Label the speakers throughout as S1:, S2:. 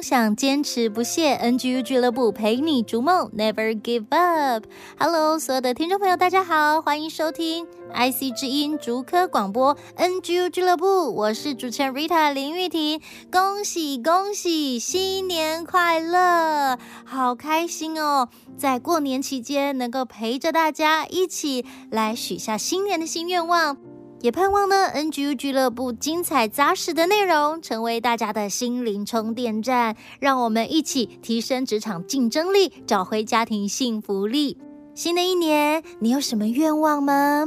S1: 想，坚持不懈。NGU 俱乐部陪你逐梦，Never give up。Hello，所有的听众朋友，大家好，欢迎收听 IC 之音竹科广播 NGU 俱乐部。我是主持人 Rita 林玉婷，恭喜恭喜，新年快乐！好开心哦，在过年期间能够陪着大家一起来许下新年的新愿望。也盼望呢，NGU 俱乐部精彩扎实的内容成为大家的心灵充电站，让我们一起提升职场竞争力，找回家庭幸福力。新的一年，你有什么愿望吗？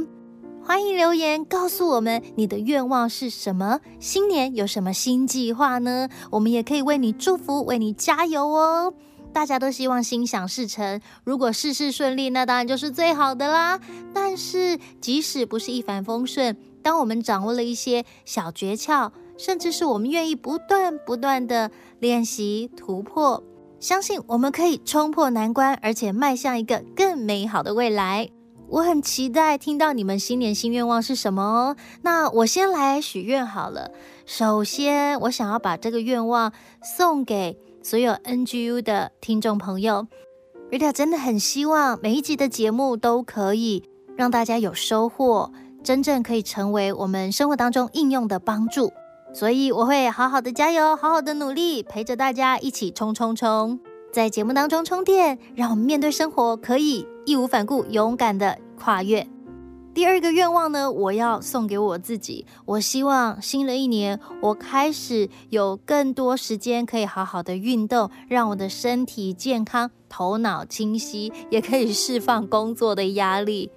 S1: 欢迎留言告诉我们你的愿望是什么。新年有什么新计划呢？我们也可以为你祝福，为你加油哦。大家都希望心想事成，如果事事顺利，那当然就是最好的啦。但是，即使不是一帆风顺，当我们掌握了一些小诀窍，甚至是我们愿意不断不断的练习突破，相信我们可以冲破难关，而且迈向一个更美好的未来。我很期待听到你们新年新愿望是什么哦。那我先来许愿好了。首先，我想要把这个愿望送给。所有 NGU 的听众朋友，Rita 真的很希望每一集的节目都可以让大家有收获，真正可以成为我们生活当中应用的帮助。所以我会好好的加油，好好的努力，陪着大家一起冲冲冲，在节目当中充电，让我们面对生活可以义无反顾、勇敢的跨越。第二个愿望呢，我要送给我自己。我希望新的一年，我开始有更多时间可以好好的运动，让我的身体健康、头脑清晰，也可以释放工作的压力。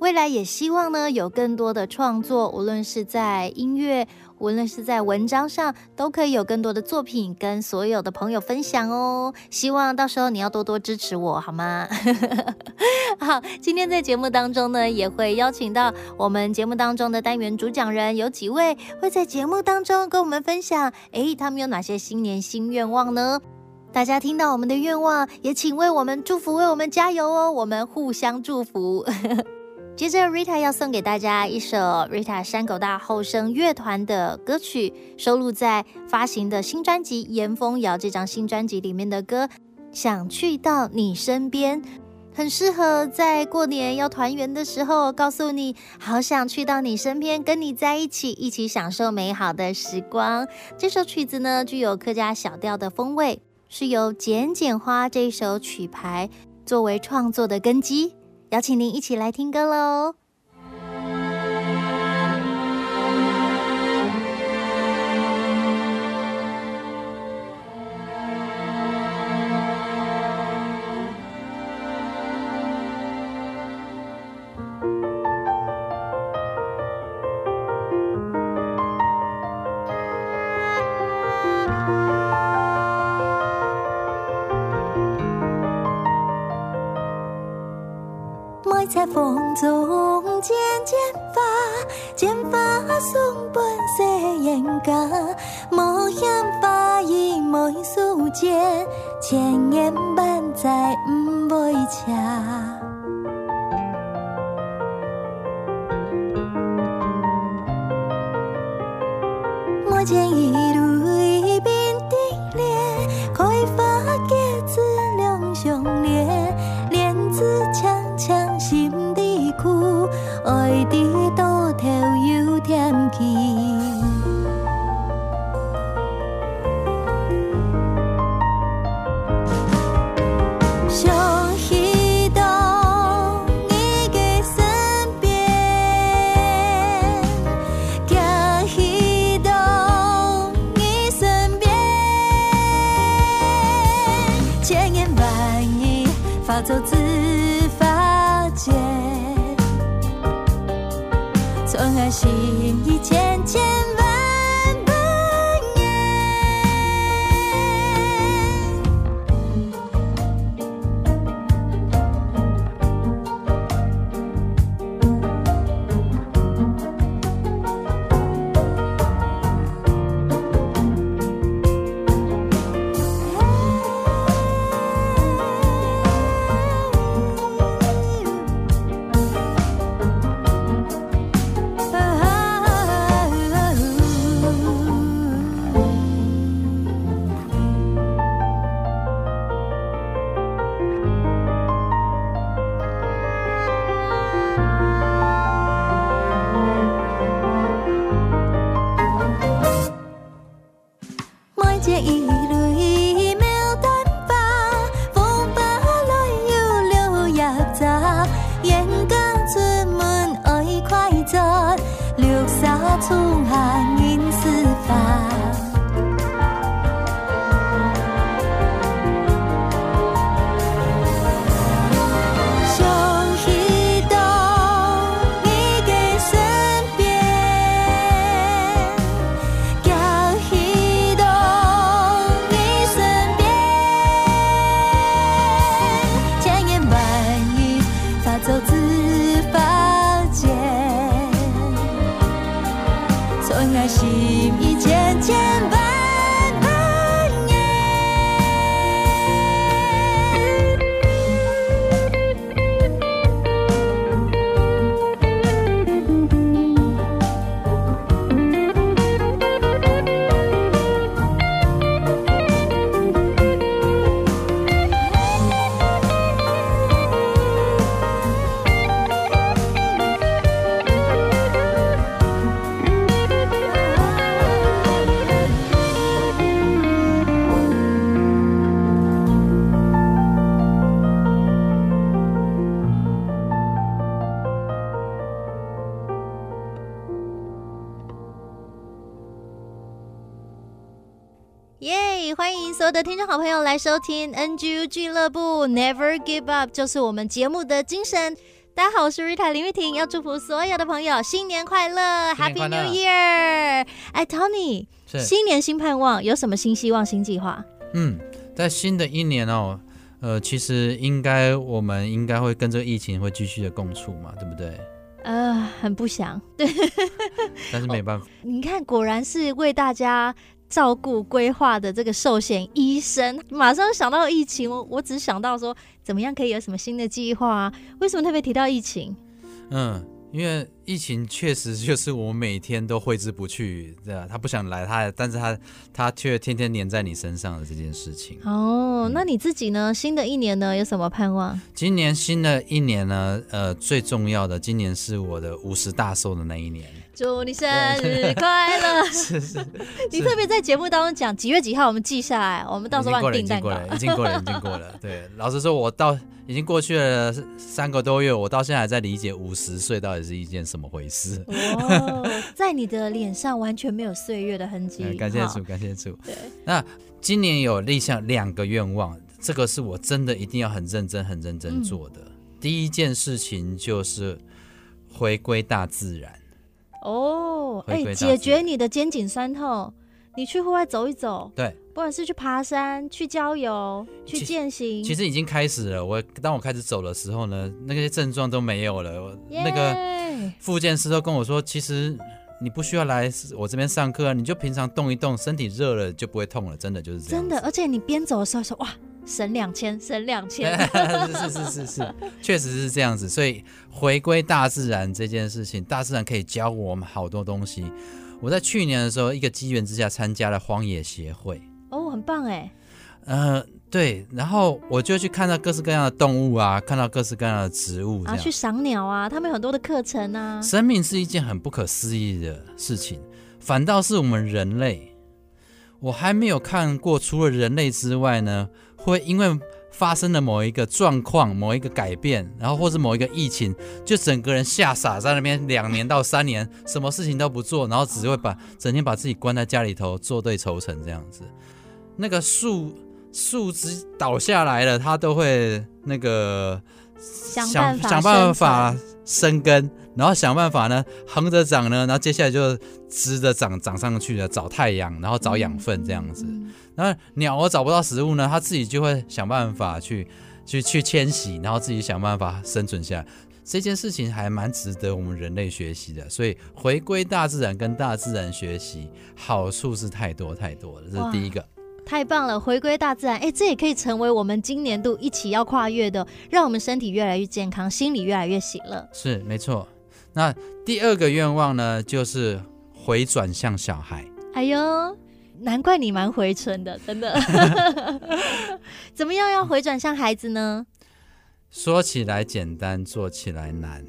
S1: 未来也希望呢，有更多的创作，无论是在音乐。无论是在文章上，都可以有更多的作品跟所有的朋友分享哦。希望到时候你要多多支持我，好吗？好，今天在节目当中呢，也会邀请到我们节目当中的单元主讲人，有几位会在节目当中跟我们分享，诶，他们有哪些新年新愿望呢？大家听到我们的愿望，也请为我们祝福，为我们加油哦，我们互相祝福。接着，Rita 要送给大家一首 Rita 山口大后生乐团的歌曲，收录在发行的新专辑《严风谣》这张新专辑里面的歌。想去到你身边，很适合在过年要团圆的时候，告诉你，好想去到你身边，跟你在一起，一起享受美好的时光。这首曲子呢，具有客家小调的风味，是由《剪剪花》这首曲牌作为创作的根基。邀请您一起来听歌喽！我的听众好朋友来收听 NGU 俱乐部 Never Give Up，就是我们节目的精神。大家好，我是 Rita 林玉婷，要祝福所有的朋友新年快乐，Happy New Year！哎，Tony，新年新盼望，有什么新希望、新计划？
S2: 嗯，在新的一年哦，呃，其实应该我们应该会跟这个疫情会继续的共处嘛，对不对？
S1: 呃，很不想，对，
S2: 但是没办法。哦，
S1: 你看，果然是为大家。照顾规划的这个寿险医生，马上想到疫情，我我只想到说，怎么样可以有什么新的计划啊？为什么特别提到疫情？
S2: 嗯，因为疫情确实就是我每天都挥之不去，对啊，他不想来，他但是他他却天天黏在你身上的这件事情。
S1: 哦，嗯，那你自己呢？新的一年呢，有什么盼望？
S2: 今年新的一年呢，呃，最重要的，今年是我的五十大寿的那一年。
S1: 祝你生日快乐！
S2: 是 是，
S1: 你特别在节目当中讲几月几号，我们记下来，我们到时候帮你订蛋糕。
S2: 已经过了，已经过了，已经过了。对，老实说，我到已经过去了三个多月，我到现在还在理解五十岁到底是一件什么回事。
S1: 哦，在你的脸上完全没有岁月的痕迹。
S2: 嗯，感谢主，感谢主。
S1: 对，
S2: 那今年有立下两个愿望，这个是我真的一定要很认真、很认真做的。嗯，第一件事情就是回归大自然。
S1: 哦，哎、欸，解决你的肩颈酸痛，你去户外走一走，
S2: 对，
S1: 不管是去爬山、去郊游、去践行，
S2: 其实已经开始了。我当我开始走的时候呢，那些症状都没有了。那个复健师都跟我说，其实你不需要来我这边上课啊，你就平常动一动，身体热了就不会痛了。真的就是这样，
S1: 真的。而且你边走的时候说，哇。省两千，省两千，
S2: 是是是是是，确实是这样子。所以回归大自然这件事情，大自然可以教我们好多东西。我在去年的时候，一个机缘之下参加了荒野协会，
S1: 哦，很棒哎。
S2: 呃，对，然后我就去看到各式各样的动物啊，看到各式各样的植物，
S1: 啊，去赏鸟啊，他们有很多的课程啊。
S2: 生命是一件很不可思议的事情，反倒是我们人类，我还没有看过，除了人类之外呢。会因为发生了某一个状况、某一个改变，然后或是某一个疫情，就整个人吓傻在那边两年到三年，什么事情都不做，然后只会把整天把自己关在家里头，做对愁成这样子。那个树树枝倒下来了，它都会那个
S1: 想办法
S2: 想办法生根，然后想办法呢横着长呢，然后接下来就直着长长上去了，找太阳，然后找养分这样子。
S1: 嗯、
S2: 然后鸟儿找不到食物呢，它自己就会想办法去去去迁徙，然后自己想办法生存下来。这件事情还蛮值得我们人类学习的，所以回归大自然跟大自然学习，好处是太多太多了。这是第一个，
S1: 太棒了！回归大自然，哎，这也可以成为我们今年度一起要跨越的，让我们身体越来越健康，心里越来越喜乐。
S2: 是没错。那第二个愿望呢，就是回转向小孩。
S1: 哎呦，难怪你蛮回春的，真的。怎么样要回转向孩子呢？
S2: 说起来简单，做起来难。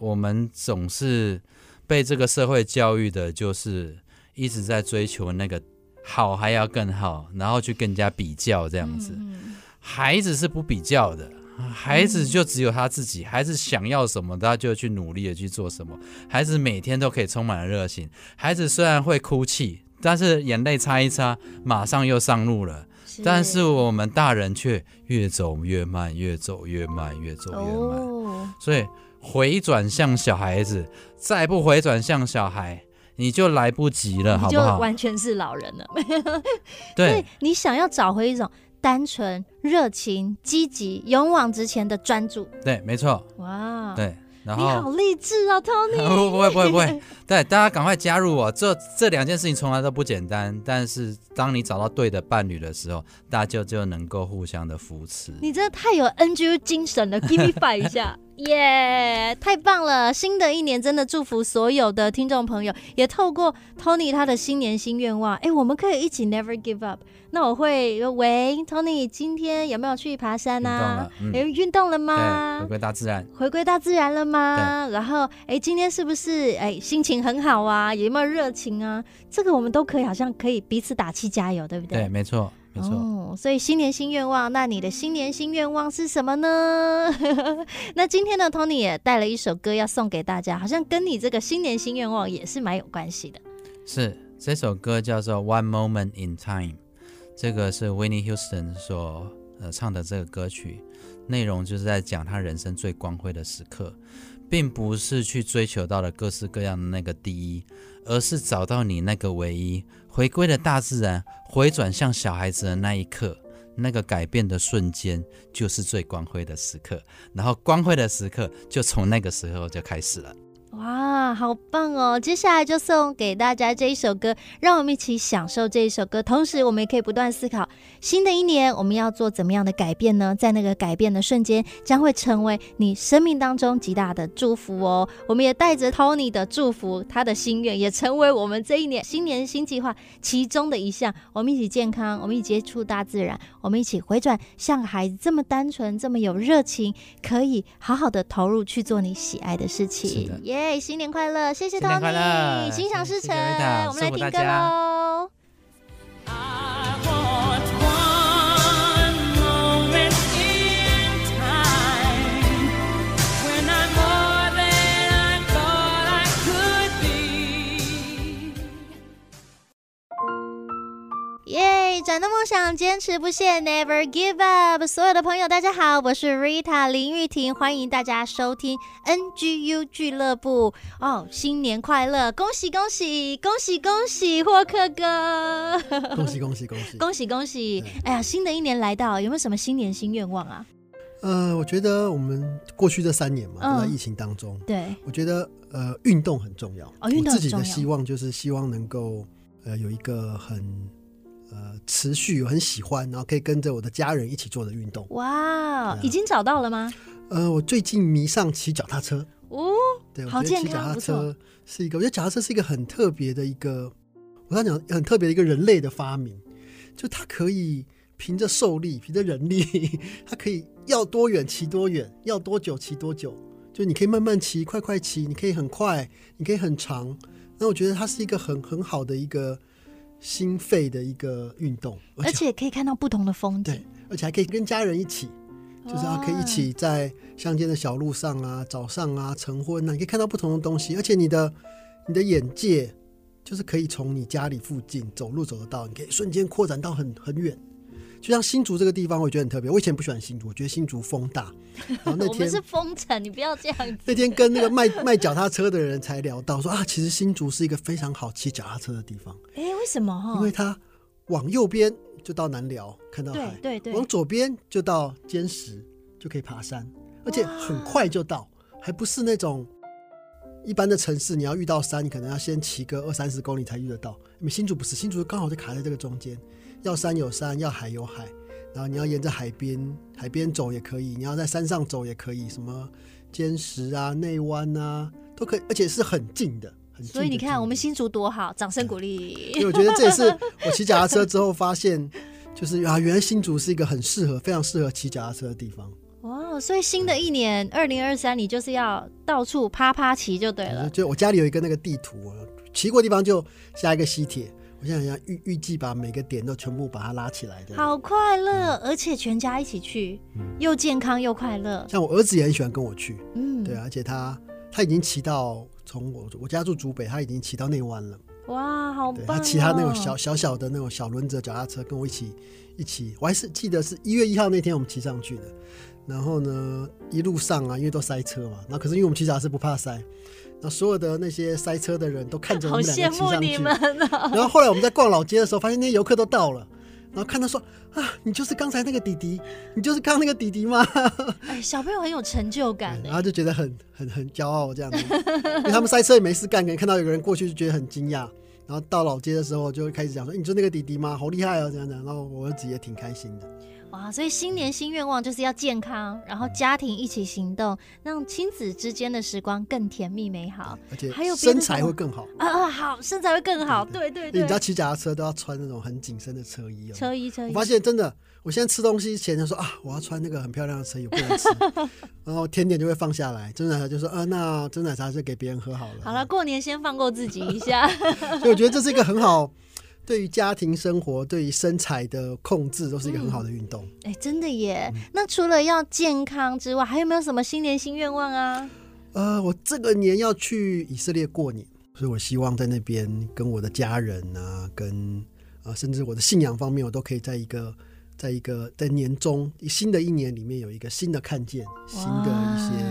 S2: 我们总是被这个社会教育的，就是一直在追求那个好还要更好，然后去跟人家比较这样子。嗯、孩子是不比较的，孩子就只有他自己，孩子想要什么，他就去努力的去做什么。孩子每天都可以充满了热情。孩子虽然会哭泣，但是眼泪擦一擦，马上又上路了。但是我们大人却越走越慢，越走越慢，越走越慢。哦、所以回转向小孩子，再不回转向小孩，你就来不及了，好不好？
S1: 就完全是老人了。对，你想要找回一种单纯、热情、积极、勇往直前的专注。
S2: 对，没错。
S1: 哇，
S2: 对。然后
S1: 你好励志哦，Tony！
S2: 不会不会不会，对，大家赶快加入我。这这两件事情从来都不简单，但是当你找到对的伴侣的时候，大家就就能够互相的扶持。
S1: 你真的太有 NGU 精神了，Give me five 一下，耶！yeah, 太棒了！新的一年真的祝福所有的听众朋友，也透过 Tony 他的新年新愿望，哎，我们可以一起 Never give up。那我会喂，Tony，今天有没有去爬山啊？有运动了，嗯、运动了吗？
S2: 回归大自然，
S1: 回归大自然了
S2: 吗？
S1: 然后，哎，今天是不是哎心情很好啊？有没有热情啊？这个我们都可以，好像可以彼此打气加油，对不对？
S2: 对，没错，没错。
S1: 哦，所以新年新愿望，那你的新年新愿望是什么呢？那今天呢，Tony 也带了一首歌要送给大家，好像跟你这个新年新愿望也是蛮有关系的。
S2: 是，这首歌叫做《One Moment in Time》。这个是 Whitney Houston 所呃唱的这个歌曲，内容就是在讲他人生最光辉的时刻，并不是去追求到了各式各样的那个第一，而是找到你那个唯一，回归了大自然，回转向小孩子的那一刻，那个改变的瞬间就是最光辉的时刻，然后光辉的时刻就从那个时候就开始了。
S1: 哇，好棒哦！接下来就送给大家这一首歌，让我们一起享受这一首歌。同时，我们也可以不断思考，新的一年我们要做怎么样的改变呢？在那个改变的瞬间，将会成为你生命当中极大的祝福哦。我们也带着 Tony 的祝福，他的心愿也成为我们这一年新年新计划其中的一项。我们一起健康，我们一起接触大自然，我们一起回转，像孩子这么单纯，这么有热情，可以好好的投入去做你喜爱的事情。是的，耶。新年快乐！谢谢 Tony，心想事成。我们来听歌喽。展的梦想，坚持不懈，Never give up。所有的朋友，大家好，我是 Rita 林玉婷，欢迎大家收听 NGU 俱乐部。哦，新年快乐！恭喜恭喜恭喜恭喜霍克哥！
S3: 恭喜恭喜恭喜
S1: 恭喜恭喜！哎呀，新的一年来到，有没有什么新年新愿望啊？
S3: 呃，我觉得我们过去这三年嘛，都在疫情当中。
S1: 对，
S3: 我觉得呃，运动很重要。
S1: 哦，运动很重要。
S3: 我自己的希望就是希望能够呃有一个很。呃，持续很喜欢，然后可以跟着我的家人一起做的运动。
S1: 哇，啊、已经找到了吗？
S3: 呃，我最近迷上骑脚踏车。
S1: 哦，
S3: 对，
S1: 好健康，
S3: 脚踏车是一个，我觉得脚踏车是一个很特别的一个，我刚讲很特别的一个人类的发明，就它可以凭着受力，凭着人力，它可以要多远骑多远，要多久骑多久，就你可以慢慢骑，快快骑，你可以很快，你可以很长。那我觉得它是一个很很好的一个。心肺的一个运动，
S1: 而且可以看到不同的风景，
S3: 对，而且还可以跟家人一起，就是啊，可以一起在乡间的小路上啊，早上啊，晨昏啊，你可以看到不同的东西，而且你的你的眼界就是可以从你家里附近走路走得到，你可以瞬间扩展到很很远，就像新竹这个地方，我觉得很特别。我以前不喜欢新竹，我觉得新竹风大。然后 那天
S1: 我们是风城，你不要这样子。
S3: 那天跟那个卖卖脚踏车的人才聊到说，啊，其实新竹是一个非常好骑脚踏车的地方。
S1: 哎，为什么？
S3: 因为它往右边就到南寮，看到海；
S1: 对对对，
S3: 往左边就到尖石，就可以爬山，而且很快就到，还不是那种一般的城市，你要遇到山，你可能要先骑个二三十公里才遇得到。因为新竹不是，新竹刚好就卡在这个中间。要山有山，要海有海，然后你要沿着海边海边走也可以，你要在山上走也可以，什么尖石啊、内湾啊都可以，而且是很近的，很近的。
S1: 所以你看，我们新竹多好，掌声鼓励。
S3: 因为我觉得这也是我骑脚踏车之后发现，就是啊，原来新竹是一个很适合、非常适合骑脚踏车的地方。
S1: 哇，所以新的一年二零二三，你就是要到处啪啪骑就对了。
S3: 就我家里有一个那个地图，骑过地方就下一个吸铁。我现在要预预计把每个点都全部把它拉起来的，
S1: 好快乐，嗯，而且全家一起去，嗯，又健康又快乐。
S3: 像我儿子也很喜欢跟我去，
S1: 嗯，
S3: 对，而且他他已经骑到从我我家住竹北，他已经骑到内湾了。
S1: 哇，好棒，哦！
S3: 他骑他那种小小小的那种小轮子脚踏车，跟我一起一起，我还是记得是一月一号那天我们骑上去的。然后呢，一路上啊，因为都塞车嘛，那可是因为我们骑脚踏车不怕塞。那所有的那些塞车的人都看着我们两个骑上去，好羡慕你们啊。然后后来我们在逛老街的时候，发现那些游客都到了，然后看他说：“啊，你就是刚才那个弟弟，你就是刚那个弟弟吗？”
S1: 哎，小朋友很有成就感，
S3: 然后就觉得很很很骄傲这样子，因为他们塞车也没事干，可能看到有个人过去就觉得很惊讶。然后到老街的时候就开始讲说：“你就是那个弟弟吗？好厉害哦！”这样讲，然后我儿子也挺开心的。
S1: 哇，所以新年新愿望就是要健康，然后家庭一起行动，让亲子之间的时光更甜蜜美好，
S3: 而且还有身材会更好
S1: 啊啊！好，身材会更好，对对对。对
S3: 你知道骑脚踏车都要穿那种很紧身的车衣哦，
S1: 车衣车衣。
S3: 我发现真的，我现在吃东西前就说啊，我要穿那个很漂亮的车衣，不能吃，然后甜点就会放下来。珍奶茶就说，啊，那珍奶茶就给别人喝好了。
S1: 好了，过年先放过自己一下。
S3: 所以我觉得这是一个很好。对于家庭生活，对于身材的控制，都是一个很好的运动。
S1: 哎、真的耶、嗯！那除了要健康之外，还有没有什么新年新愿望啊？
S3: 呃，我这个年要去以色列过年，所以我希望在那边跟我的家人啊，跟呃，甚至我的信仰方面，我都可以在一个，在一个在年中新的一年里面有一个新的看见，新的一些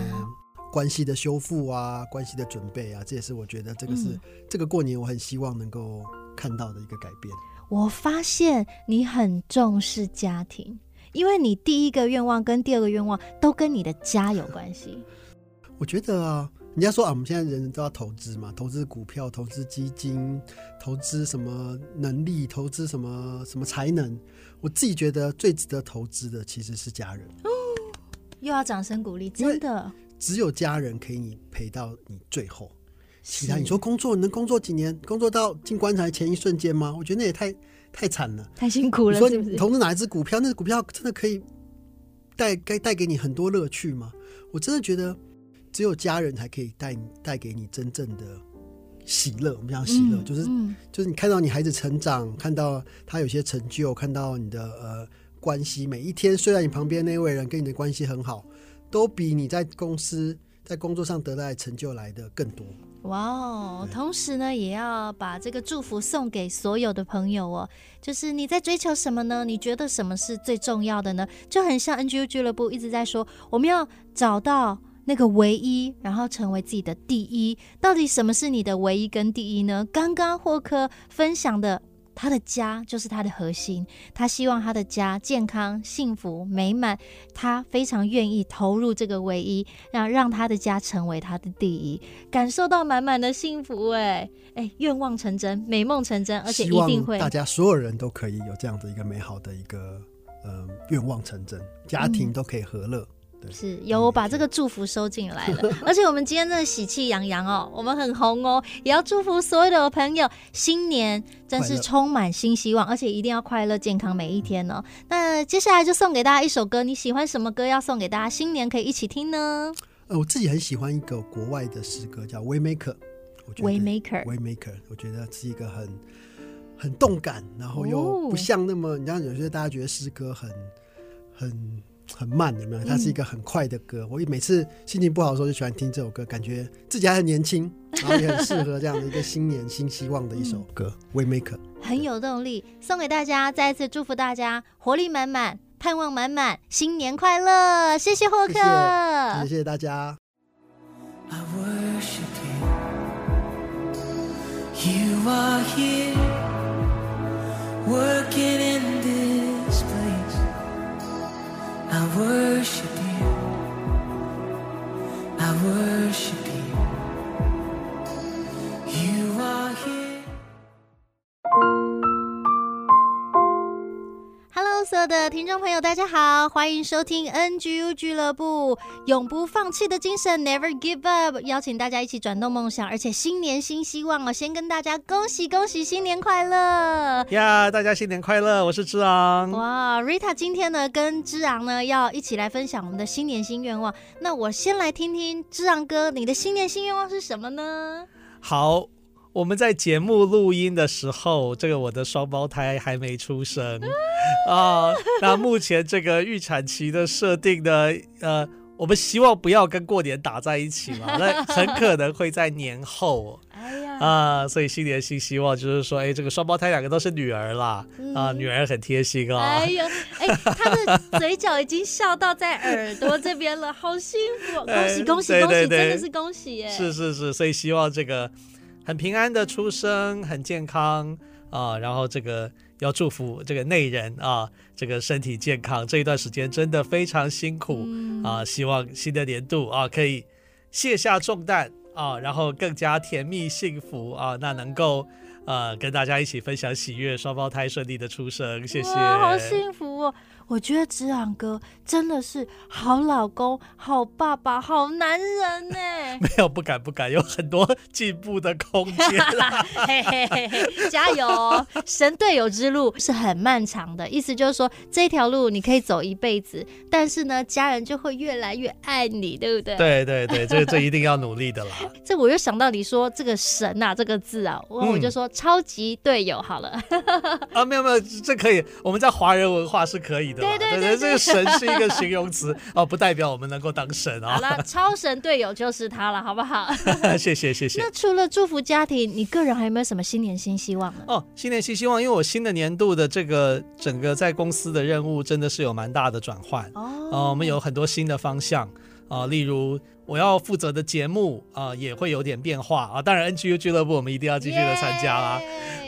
S3: 关系的修复啊，关系的准备啊，这也是我觉得这个是、嗯、这个过年我很希望能够。看到的一个改变，
S1: 我发现你很重视家庭，因为你第一个愿望跟第二个愿望都跟你的家有关系。
S3: 我觉得啊，人家说啊，我们现在人人都要投资嘛，投资股票、投资基金、投资什么能力、投资什么什么才能。我自己觉得最值得投资的其实是家人。哦，
S1: 又要掌声鼓励，真的，
S3: 只有家人可以你陪到你最后。其他你说工作能工作几年？工作到进棺材前一瞬间吗？我觉得那也太太惨了，
S1: 太辛苦了。
S3: 你说你投资哪一只股票？那只股票真的可以带该带给你很多乐趣吗？我真的觉得只有家人才可以带带给你真正的喜乐。我们讲喜乐，嗯，就是，嗯，就是你看到你孩子成长，看到他有些成就，看到你的呃关系，每一天睡在你旁边那位人跟你的关系很好，都比你在公司在工作上得到的成就来的更多。
S1: 哇哦！同时呢，也要把这个祝福送给所有的朋友哦。就是你在追求什么呢？你觉得什么是最重要的呢？就很像 NGU 俱乐部一直在说，我们要找到那个唯一，然后成为自己的第一。到底什么是你的唯一跟第一呢？刚刚霍克分享的。他的家就是他的核心，他希望他的家健康、幸福、美满，他非常愿意投入这个唯一，让让他的家成为他的第一，感受到满满的幸福。哎哎，愿望成真，美梦成真，而且一定会，
S3: 大家所有人都可以有这样的一个美好的一个呃愿望成真，家庭都可以和乐。嗯
S1: 是有我把这个祝福收进来了，而且我们今天真的喜气洋洋哦，我们很红哦，也要祝福所有的朋友，新年真是充满新希望，而且一定要快乐健康每一天哦。那接下来就送给大家一首歌，你喜欢什么歌？要送给大家新年可以一起听呢？
S3: 呃，我自己很喜欢一个国外的诗歌，叫《Waymaker》。Waymaker，Waymaker，我觉得是一个很很动感，然后又不像那么，哦、你知道，有些大家觉得诗歌很很。很慢，有没有？它是一个很快的歌。嗯、我每次心情不好的时候就喜欢听这首歌，感觉自己还很年轻，然后也很适合这样的一个新年新希望的一首歌。嗯、Waymaker
S1: 很有动力，送给大家，再一次祝福大家活力满满，盼望满满，新年快乐！谢谢霍克，
S3: 谢谢，谢谢大家。I worship you. You are here, working in this place. I worship you. I worship you. You are here.
S1: 有的听众朋友，大家好，欢迎收听 NGU 俱乐部，永不放弃的精神，Never give up，邀请大家一起转动梦想，而且新年新希望哦！先跟大家恭喜恭喜，新年快乐
S4: 呀！Yeah, 大家新年快乐，我是之昂。
S1: 哇，Rita 今天呢跟之昂呢要一起来分享我们的新年新愿望。那我先来听听之昂哥，你的新年新愿望是什么呢？
S4: 好。我们在节目录音的时候，这个我的双胞胎还没出生啊。那目前这个预产期的设定呢，呃，我们希望不要跟过年打在一起嘛，那很可能会在年后。哎呀啊，所以新年新希望就是说，哎，这个双胞胎两个都是女儿啦，啊，女儿很贴心啊。
S1: 哎呦，哎，她的嘴角已经笑到在耳朵这边了，好幸福！恭喜恭喜恭喜，真的是恭喜耶！
S4: 是是是，所以希望这个。很平安的出生，很健康啊，然后这个要祝福这个内人啊，这个身体健康。这一段时间真的非常辛苦啊，希望新的年度啊可以卸下重担啊，然后更加甜蜜幸福啊，那能够。呃，跟大家一起分享喜悦，双胞胎顺利的出生，谢谢。
S1: 好幸福哦！我觉得子昂哥真的是好老公、好爸爸、好男人呢。
S4: 没有，不敢不敢，有很多进步的空间。
S1: 嘿嘿嘿嘿，加油哦！神队友之路是很漫长的，意思就是说这条路你可以走一辈子，但是呢，家人就会越来越爱你，对不
S4: 对？对对对，这这一定要努力的啦。
S1: 这我又想到你说这个神啊这个字啊，我我就说。超级队友，好了
S4: 啊，没有没有，这可以，我们在华人文化是可以的，对对对，对，对，这个神是一个形容词 哦，不代表我们能够当神啊。
S1: 好了，超神队友就是他了，好不好？
S4: 谢谢谢谢。
S1: 那除了祝福家庭，你个人还有没有什么新年新希望呢？
S4: 哦，新年新希望，因为我新的年度的这个整个在公司的任务真的是有蛮大的转换哦、呃，我们有很多新的方向啊、呃，例如。我要负责的节目啊、呃，也会有点变化啊。当然，NGU 俱乐部我们一定要继续的参加啦。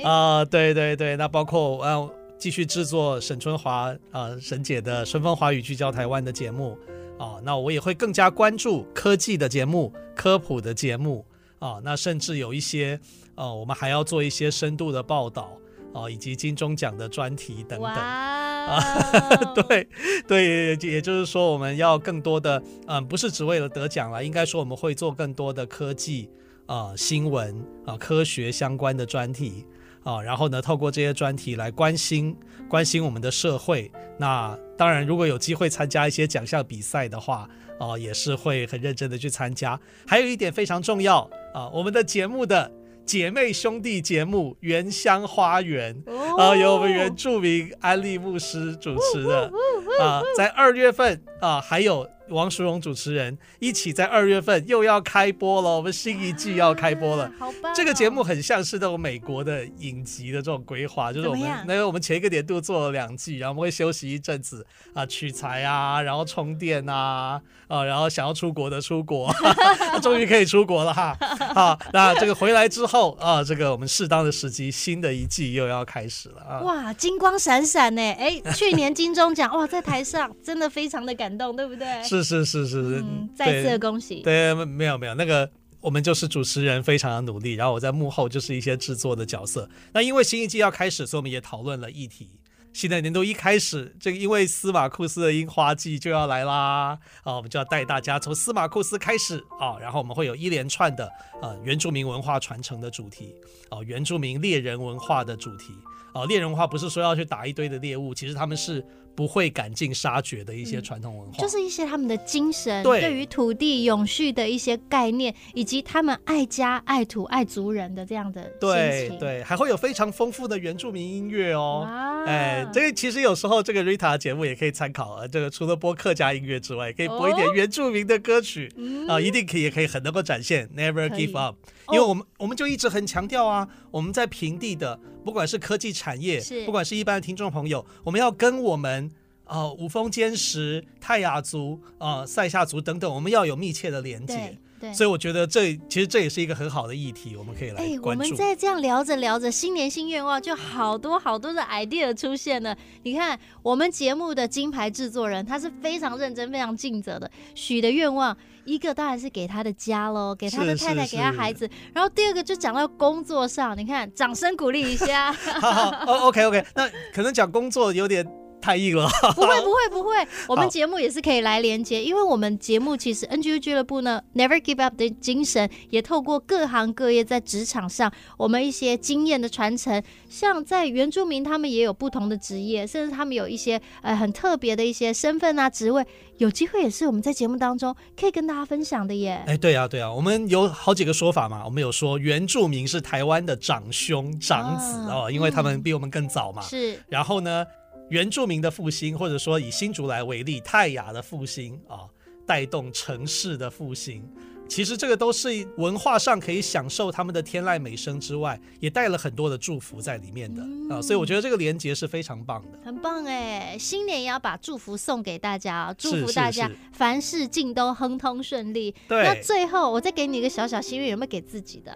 S4: 啊、呃，对对对，那包括呃继续制作沈春华啊、呃、沈姐的《春风华语聚焦台湾》的节目啊、呃。那我也会更加关注科技的节目、科普的节目啊、呃。那甚至有一些呃，我们还要做一些深度的报道啊、呃，以及金钟奖的专题等等。啊，对对，也就是说，我们要更多的，嗯，不是只为了得奖了，应该说我们会做更多的科技啊、呃、新闻啊、科学相关的专题啊，然后呢，透过这些专题来关心关心我们的社会。那当然，如果有机会参加一些奖项比赛的话，哦、啊，也是会很认真的去参加。还有一点非常重要啊，我们的节目的。姐妹兄弟节目《原乡花园》啊，由我们原住民安利牧师主持的啊，在二月份啊，还有。王淑荣主持人一起在二月份又要开播了，我们新一季要开播了。好棒！这个节目很像是那种美国的影集的这种规划，就是我们那个我们前一个年度做了两季，然后我们会休息一阵子啊，取材啊，然后充电啊，啊，然后想要出国的出国，终于可以出国了哈。好，那这个回来之后啊，这个我们适当的时机，新的一季又要开始了啊。
S1: 哇，金光闪闪呢！哎，去年金钟奖哇，在台上真的非常的感动，对不对？
S4: 是是是是是，
S1: 嗯、再次的恭喜。
S4: 对，没有没有，那个我们就是主持人，非常的努力，然后我在幕后就是一些制作的角色。那因为新一季要开始，所以我们也讨论了议题。新的年度一开始，这个因为司马库斯的樱花季就要来啦，啊，我们就要带大家从司马库斯开始啊，然后我们会有一连串的呃原住民文化传承的主题，哦，原住民猎人文化的主题。哦，猎人文化不是说要去打一堆的猎物，其实他们是不会赶尽杀绝的一些传统文化，嗯，就是
S1: 一些他们的精神，对于土地永续的一些概念，以及他们爱家、爱土、爱族人的这样的。
S4: 对对，还会有非常丰富的原住民音乐哦。哎，这个其实有时候这个 Rita 节目也可以参考啊。这个除了播客家音乐之外，可以播一点原住民的歌曲、哦、啊，一定可以，也可以很能够展现 Never Give Up。因为我们、哦、我们就一直很强调啊，我们在平地的，不管是科技产业，不管是一般的听众朋友，我们要跟我们啊五峰坚石、泰雅族啊塞夏族等等，我们要有密切的连接。所以我觉得这其实这也是一个很好的议题，我们可以来关注。哎，
S1: 我们在这样聊着聊着，新年新愿望就好多好多的 idea 出现了。你看，我们节目的金牌制作人，他是非常认真、非常尽责的。许的愿望，一个当然是给他的家喽，给他的太太，给他孩子。然后第二个就讲到工作上，你看，掌声鼓励一下。
S4: 好好，OK OK，那可能讲工作有点。太硬了，
S1: 不会不会不会，我们节目也是可以来连接，因为我们节目其实 NGU 俱乐部呢，Never Give Up 的精神也透过各行各业在职场上，我们一些经验的传承，像在原住民，他们也有不同的职业，甚至他们有一些呃很特别的一些身份啊职位，有机会也是我们在节目当中可以跟大家分享的耶。
S4: 哎，对啊对啊，我们有好几个说法嘛，我们有说原住民是台湾的长兄长子哦，因为他们比我们更早嘛，
S1: 是，
S4: 然后呢？原住民的复兴，或者说以新竹来为例，泰雅的复兴啊，带动城市的复兴，其实这个都是文化上可以享受他们的天籁美声之外，也带了很多的祝福在里面的、嗯、啊，所以我觉得这个连结是非常棒的，
S1: 很棒哎！新年也要把祝福送给大家，祝福大家凡事尽都亨通顺利。
S4: 对，
S1: 那最后我再给你一个小小心愿，有没有给自己的？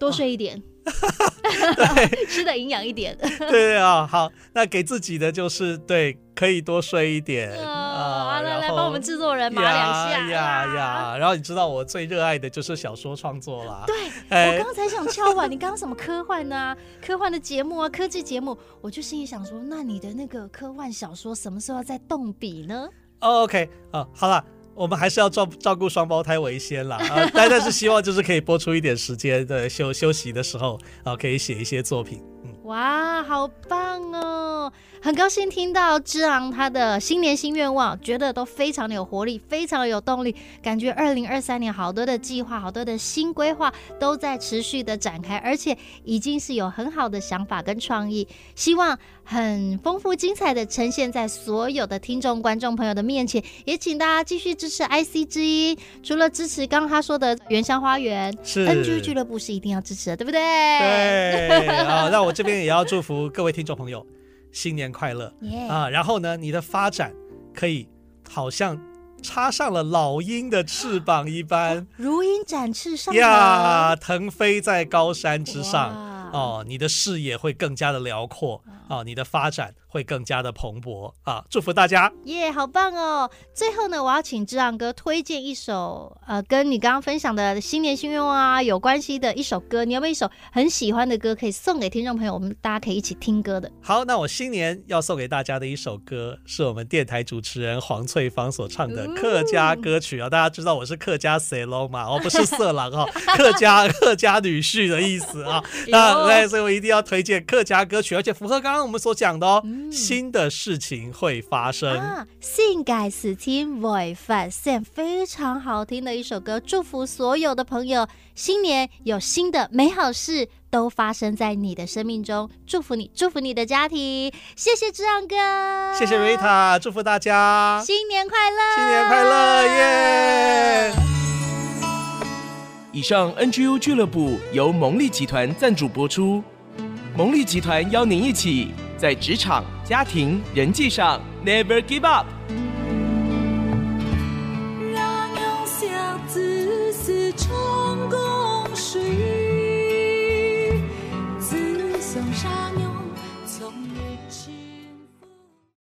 S1: 多睡一点，
S4: 对，
S1: 吃的营养一点。
S4: 对啊，好，那给自己的就是对，可以多睡一点
S1: 啊。啊来来，帮我们制作人麻两下
S4: 呀呀，呀。然后你知道我最热爱的就是小说创作啦。
S1: 对，欸、我刚才想敲碗，你刚刚什么科幻呢、啊？科幻的节目啊，科技节目，我就心里想说，那你的那个科幻小说什么时候要再动笔呢、
S4: 哦、？OK，啊，好了。我们还是要照照顾双胞胎为先啦，啊，但但是希望就是可以播出一点时间的休休息的时候，啊，可以写一些作品。嗯，
S1: 哇，好棒哦！很高兴听到之昂他的新年新愿望，觉得都非常的有活力，非常的有动力，感觉二零二三年好多的计划，好多的新规划都在持续的展开，而且已经是有很好的想法跟创意，希望很丰富精彩的呈现在所有的听众观众朋友的面前，也请大家继续支持 IC 之音，除了支持刚刚他说的原乡花园，
S4: 是
S1: NGU 俱乐部是一定要支持的，对不对？
S4: 对，好，那我这边也要祝福各位听众朋友。新年快乐、啊！然后呢，你的发展可以好像插上了老鹰的翅膀一般，
S1: 如鹰展翅上
S4: 呀，腾飞在高山之上。哦，你的视野会更加的辽阔啊，你的发展会更加的蓬勃啊！祝福大家，
S1: 耶，好棒哦！最后呢，我要请志昂哥推荐一首呃，跟你刚刚分享的新年新愿望啊有关系的一首歌，你有没有一首很喜欢的歌可以送给听众朋友？我们大家可以一起听歌的。
S4: 好，那我新年要送给大家的一首歌，是我们电台主持人黄翠芳所唱的客家歌曲啊！大家知道我是客家色狼嘛？哦，不是色狼哦，客家 客家女婿的意思啊。那对，所以我一定要推荐客家歌曲，而且符合刚刚我们所讲的哦，嗯、新的事情会发生啊，
S1: 新的事情会发生，非常好听的一首歌，祝福所有的朋友，新年有新的美好事都发生在你的生命中，祝福你，祝福你的家庭，谢谢志昂哥，
S4: 谢谢瑞塔，祝福大家
S1: 新年快乐，
S4: 新年快乐耶。Yeah!
S5: 以上 NGU 俱乐部由蒙利集团赞助播出。蒙力集团邀您一起在职场、家庭、人际上 Never Give Up。